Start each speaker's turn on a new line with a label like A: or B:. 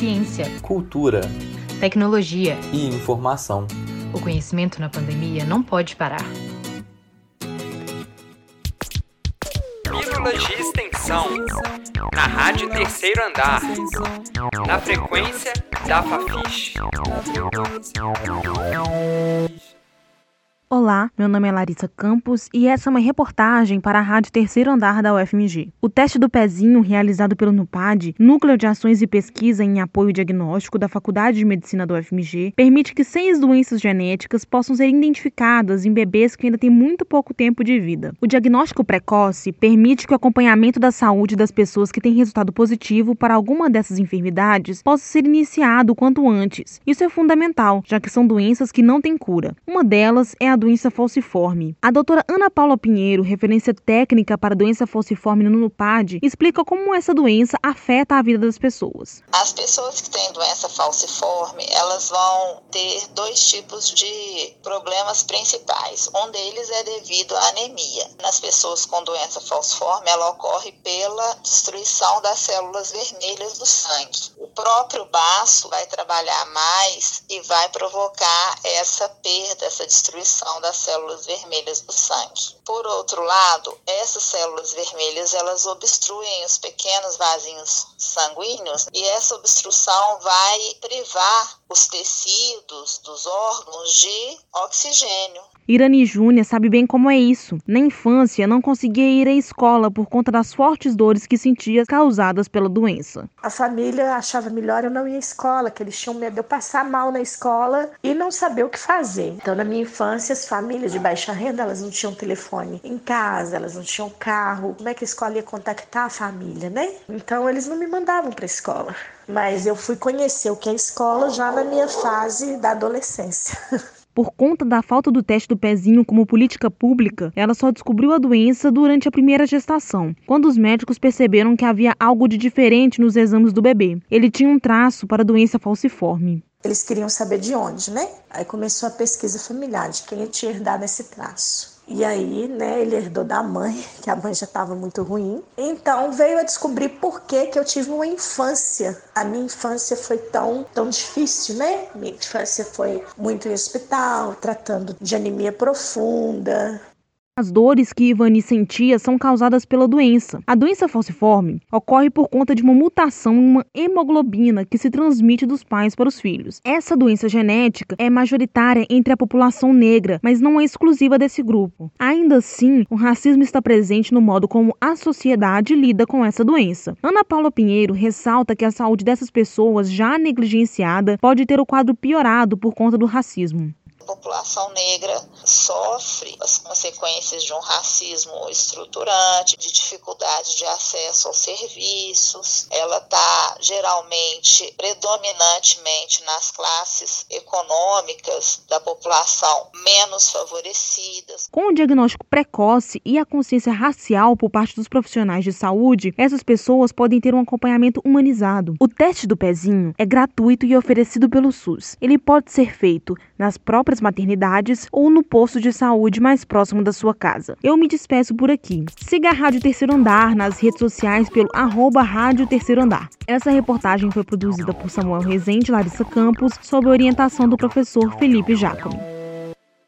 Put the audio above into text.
A: ciência,
B: cultura,
A: tecnologia
B: e informação.
A: O conhecimento na pandemia não pode parar.
C: Pílulas de extensão. Na Rádio Terceiro Andar. Na frequência da Fafiche.
D: Olá, meu nome é Larissa Campos e essa é uma reportagem para a Rádio Terceiro Andar da UFMG. O teste do pezinho, realizado pelo NUPAD, Núcleo de Ações e Pesquisa em Apoio Diagnóstico da Faculdade de Medicina da UFMG, permite que seis doenças genéticas possam ser identificadas em bebês que ainda têm muito pouco tempo de vida. O diagnóstico precoce permite que o acompanhamento da saúde das pessoas que têm resultado positivo para alguma dessas enfermidades possa ser iniciado quanto antes. Isso é fundamental, já que são doenças que não têm cura. Uma delas é a doença falciforme. A doutora Ana Paula Pinheiro, referência técnica para a doença falciforme no NUPAD, explica como essa doença afeta a vida das pessoas.
E: As pessoas que têm doença falciforme, elas vão ter dois tipos de problemas principais. Um deles é devido à anemia. Nas pessoas com doença falciforme, ela ocorre pela destruição das células vermelhas do sangue. O próprio baço vai trabalhar mais e vai provocar essa perda, essa destruição das células vermelhas do sangue. Por outro lado, essas células vermelhas elas obstruem os pequenos vasinhos sanguíneos e essa obstrução vai privar os tecidos dos órgãos de oxigênio.
D: Irani Júnior sabe bem como é isso. Na infância, não conseguia ir à escola por conta das fortes dores que sentia causadas pela doença.
F: A família achava melhor eu não ir à escola, que eles tinham medo de eu passar mal na escola e não saber o que fazer. Então, na minha infância, as famílias de baixa renda, elas não tinham telefone em casa, elas não tinham carro. Como é que a escola ia contactar a família, né? Então, eles não me mandavam para a escola. Mas eu fui conhecer o que é escola já na minha fase da adolescência.
D: Por conta da falta do teste do pezinho como política pública, ela só descobriu a doença durante a primeira gestação, quando os médicos perceberam que havia algo de diferente nos exames do bebê. Ele tinha um traço para a doença falciforme.
F: Eles queriam saber de onde, né? Aí começou a pesquisa familiar de quem tinha herdado esse traço. E aí, né, ele herdou da mãe, que a mãe já estava muito ruim. Então veio a descobrir por que, que eu tive uma infância. A minha infância foi tão, tão difícil, né? Minha infância foi muito em hospital, tratando de anemia profunda,
D: as dores que Ivani sentia são causadas pela doença. A doença falciforme ocorre por conta de uma mutação em uma hemoglobina que se transmite dos pais para os filhos. Essa doença genética é majoritária entre a população negra, mas não é exclusiva desse grupo. Ainda assim, o racismo está presente no modo como a sociedade lida com essa doença. Ana Paula Pinheiro ressalta que a saúde dessas pessoas já negligenciada pode ter o quadro piorado por conta do racismo
E: população negra sofre as consequências de um racismo estruturante, de dificuldade de acesso aos serviços. Ela está geralmente, predominantemente nas classes econômicas da população menos favorecidas.
D: Com o diagnóstico precoce e a consciência racial por parte dos profissionais de saúde, essas pessoas podem ter um acompanhamento humanizado. O teste do pezinho é gratuito e oferecido pelo SUS. Ele pode ser feito nas próprias maternidades ou no posto de saúde mais próximo da sua casa. Eu me despeço por aqui. Siga a Rádio Terceiro Andar nas redes sociais pelo arroba Rádio Terceiro Andar. Essa reportagem foi produzida por Samuel Rezende e Larissa Campos, sob orientação do professor Felipe Jacome.